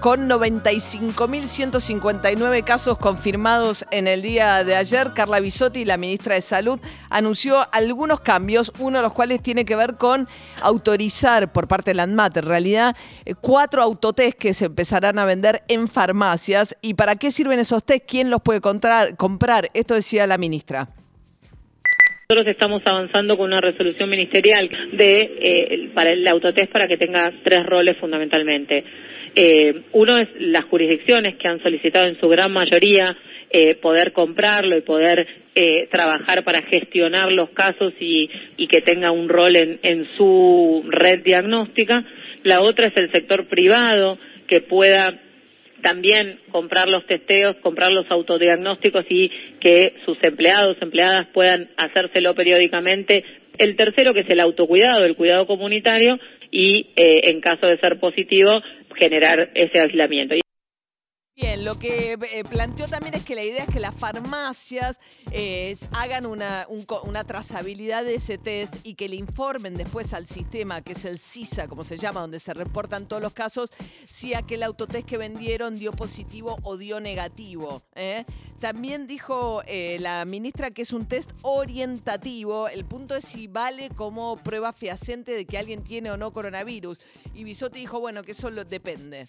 Con 95.159 casos confirmados en el día de ayer, Carla Bisotti, la ministra de Salud, anunció algunos cambios, uno de los cuales tiene que ver con autorizar por parte de la ANMAT, en realidad, eh, cuatro autotest que se empezarán a vender en farmacias. ¿Y para qué sirven esos test? ¿Quién los puede comprar? comprar? Esto decía la ministra. Nosotros estamos avanzando con una resolución ministerial de eh, para el autotest para que tenga tres roles fundamentalmente. Eh, uno es las jurisdicciones que han solicitado en su gran mayoría eh, poder comprarlo y poder eh, trabajar para gestionar los casos y, que tenga un rol en su red diagnóstica. La otra es el sector privado que pueda también comprar los testeos, comprar los autodiagnósticos y que sus empleados, empleadas puedan hacérselo periódicamente. El tercero, que es el autocuidado, el cuidado comunitario, y eh, en caso de ser positivo, generar ese aislamiento. Bien, lo que eh, planteó también es que la idea es que las farmacias eh, hagan una, un una trazabilidad de ese test y que le informen después al sistema, que es el CISA, como se llama, donde se reportan todos los casos, si aquel autotest que vendieron dio positivo o dio negativo. ¿eh? También dijo eh, la ministra que es un test orientativo. El punto es si vale como prueba fehaciente de que alguien tiene o no coronavirus. Y Bisotti dijo, bueno, que eso lo depende.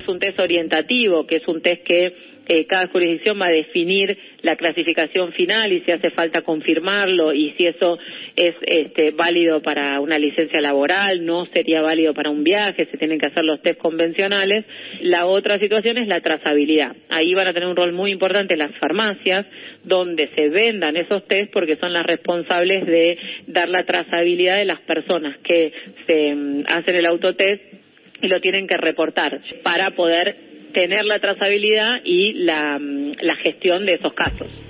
Es un test orientativo, que es un test que eh, cada jurisdicción va a definir la clasificación final y si hace falta confirmarlo y si eso es este, válido para una licencia laboral, no sería válido para un viaje, se tienen que hacer los test convencionales. La otra situación es la trazabilidad. Ahí van a tener un rol muy importante las farmacias, donde se vendan esos test porque son las responsables de dar la trazabilidad de las personas que se mm, hacen el autotest y lo tienen que reportar para poder tener la trazabilidad y la, mm, la gestión de esos casos.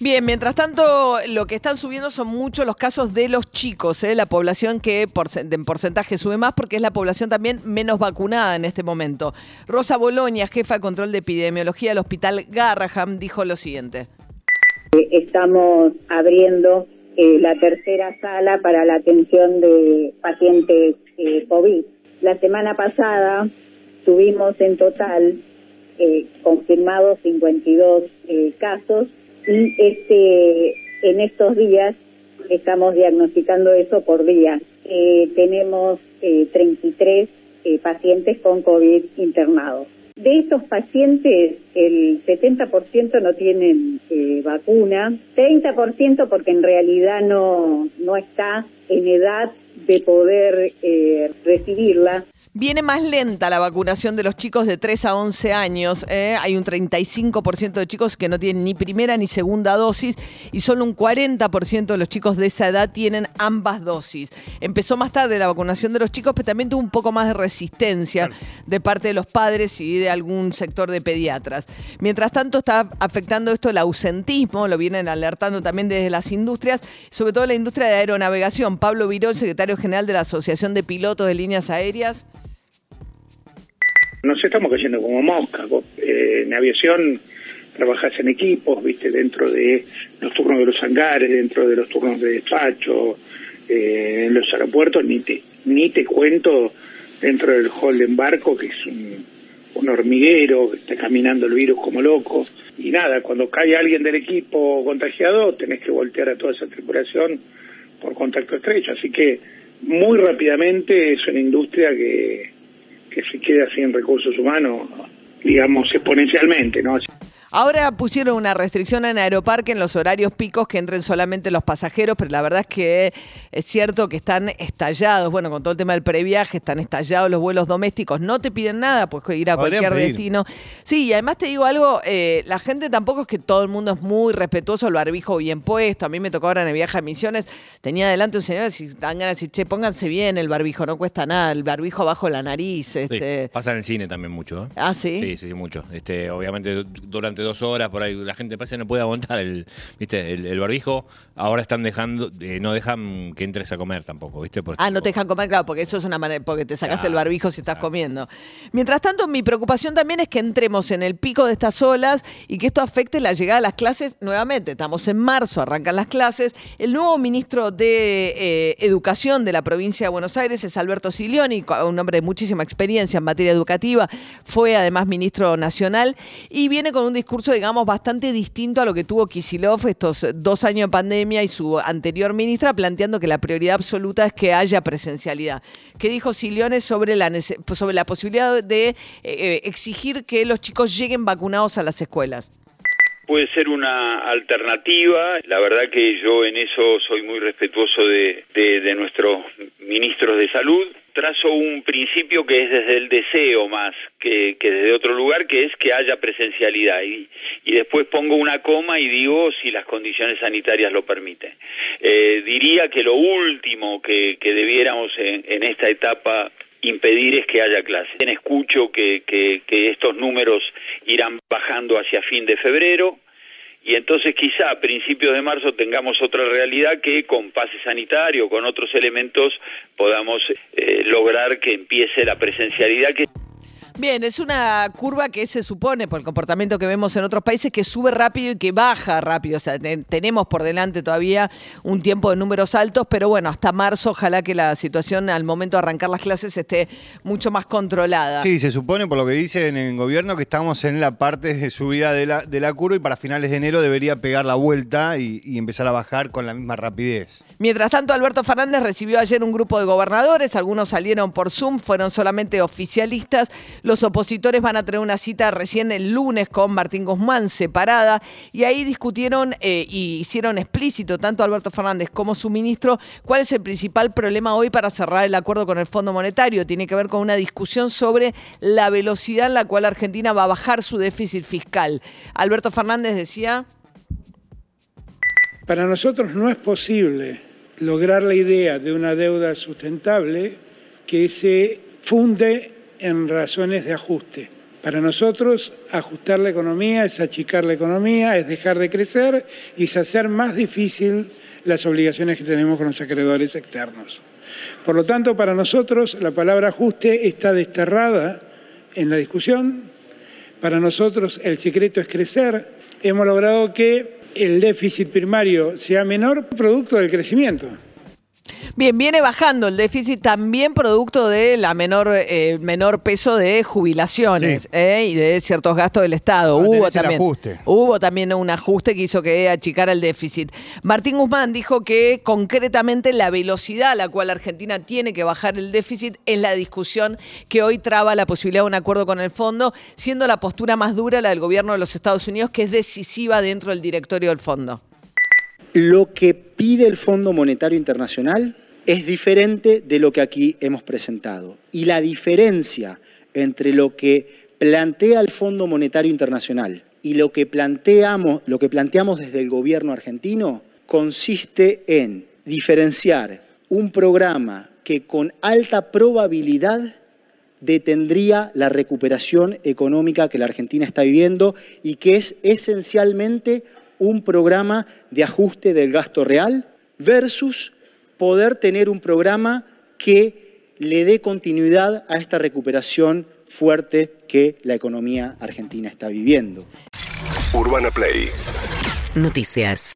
Bien, mientras tanto, lo que están subiendo son muchos los casos de los chicos, ¿eh? la población que en porcentaje sube más porque es la población también menos vacunada en este momento. Rosa Boloña, jefa de control de epidemiología del Hospital Garraham, dijo lo siguiente. Eh, Estamos abriendo eh, la tercera sala para la atención de pacientes eh, COVID. La semana pasada tuvimos en total eh, confirmados 52 eh, casos y este en estos días estamos diagnosticando eso por día. Eh, tenemos eh, 33 eh, pacientes con COVID internados. De estos pacientes, el 70% no tienen eh, vacuna, 30% porque en realidad no, no está en edad de poder eh, recibirla. Viene más lenta la vacunación de los chicos de 3 a 11 años. ¿eh? Hay un 35% de chicos que no tienen ni primera ni segunda dosis y solo un 40% de los chicos de esa edad tienen ambas dosis. Empezó más tarde la vacunación de los chicos, pero también tuvo un poco más de resistencia de parte de los padres y de algún sector de pediatras. Mientras tanto, está afectando esto el ausentismo, lo vienen alertando también desde las industrias, sobre todo la industria de aeronavegación. Pablo Virol, secretario general de la Asociación de Pilotos de Líneas Aéreas. nos estamos cayendo como moscas. Vos, eh, en aviación trabajás en equipos, viste, dentro de los turnos de los hangares, dentro de los turnos de despacho, eh, en los aeropuertos, ni te, ni te cuento dentro del hall de embarco, que es un, un hormiguero, que está caminando el virus como loco. Y nada, cuando cae alguien del equipo contagiado, tenés que voltear a toda esa tripulación por contacto estrecho. Así que muy rápidamente es una industria que, que se queda sin recursos humanos, digamos, exponencialmente, ¿no? Ahora pusieron una restricción en Aeroparque en los horarios picos que entren solamente los pasajeros, pero la verdad es que es cierto que están estallados. Bueno, con todo el tema del previaje, están estallados los vuelos domésticos. No te piden nada, pues ir a Podrían cualquier pedir. destino. Sí, y además te digo algo, eh, la gente tampoco es que todo el mundo es muy respetuoso, el barbijo bien puesto. A mí me tocó ahora en el viaje a Misiones, tenía delante un señor, si dan ganas de decir, che, pónganse bien el barbijo, no cuesta nada, el barbijo bajo la nariz. Sí, Este, pasa en el cine también mucho. ¿eh? Ah, ¿sí? Sí, sí, sí, mucho. Este, obviamente du- durante durante dos horas, por ahí la gente parece no puede aguantar el, ¿viste? el, el barbijo. Ahora están dejando, eh, no dejan que entres a comer tampoco, ¿viste? Porque, Ah, no te dejan comer, claro, porque eso es una manera, porque te sacas el barbijo si estás comiendo. Mientras tanto, mi preocupación también es que entremos en el pico de estas olas y que esto afecte la llegada a las clases nuevamente. Estamos en marzo, arrancan las clases. El nuevo ministro de eh, Educación de la provincia de Buenos Aires es Alberto Silioni, un hombre de muchísima experiencia en materia educativa, fue además ministro nacional y viene con un discurso, digamos, bastante distinto a lo que tuvo Kisilov estos dos años de pandemia y su anterior ministra, planteando que la prioridad absoluta es que haya presencialidad. ¿Qué dijo Silione sobre la, sobre la posibilidad de eh, eh, exigir que los chicos lleguen vacunados a las escuelas? puede ser una alternativa. La verdad que yo en eso soy muy respetuoso de nuestros ministros de salud. Trazo un principio que es desde el deseo más que, que desde otro lugar, que es que haya presencialidad. Y, y después pongo una coma y digo si las condiciones sanitarias lo permiten. Eh, diría que lo último que, que debiéramos en, esta etapa impedir es que haya clases. Escucho que, que estos números irán bajando hacia fin de febrero y entonces quizá a principios de marzo tengamos otra realidad que con pase sanitario, con otros elementos, podamos eh, lograr que empiece la presencialidad que Bien, es una curva que se supone, por el comportamiento que vemos en otros países, que sube rápido y que baja rápido. O sea, te- tenemos por delante todavía un tiempo de números altos, pero bueno, hasta marzo ojalá que la situación al momento de arrancar las clases esté mucho más controlada. Sí, se supone, por lo que dicen en el gobierno, que estamos en la parte de subida de la, de la curva y para finales de enero debería pegar la vuelta y, y empezar a bajar con la misma rapidez. Mientras tanto, Alberto Fernández recibió ayer un grupo de gobernadores, algunos salieron por Zoom, fueron solamente oficialistas. Los opositores van a tener una cita recién el lunes con Martín Guzmán separada y ahí discutieron eh, y hicieron explícito tanto Alberto Fernández como su ministro cuál es el principal problema hoy para cerrar el acuerdo con el Fondo Monetario. Tiene que ver con una discusión sobre la velocidad en la cual Argentina va a bajar su déficit fiscal. Alberto Fernández decía... Para nosotros no es posible lograr la idea de una deuda sustentable que se funde en razones de ajuste. Para nosotros, ajustar la economía es achicar la economía, es dejar de crecer y es hacer más difícil las obligaciones que tenemos con los acreedores externos. Por lo tanto, para nosotros la palabra ajuste está desterrada en la discusión. Para nosotros el secreto es crecer. Hemos logrado que el déficit primario sea menor producto del crecimiento. Bien, viene bajando el déficit también producto de la menor eh, menor peso de jubilaciones Sí. eh, y de ciertos gastos del Estado. Hubo también hubo también un ajuste que hizo que achicara el déficit. Martín Guzmán dijo que concretamente la velocidad a la cual Argentina tiene que bajar el déficit es la discusión que hoy traba la posibilidad de un acuerdo con el fondo, siendo la postura más dura la del gobierno de los Estados Unidos que es decisiva dentro del directorio del fondo. Lo que pide el Fondo Monetario Internacional es diferente de lo que aquí hemos presentado. Y la diferencia entre lo que plantea el Fondo Monetario Internacional y lo que planteamos, lo que planteamos desde el gobierno argentino consiste en diferenciar un programa que con alta probabilidad detendría la recuperación económica que la Argentina está viviendo y que es esencialmente un programa de ajuste del gasto real versus poder tener un programa que le dé continuidad a esta recuperación fuerte que la economía argentina está viviendo. Urbana Play Noticias.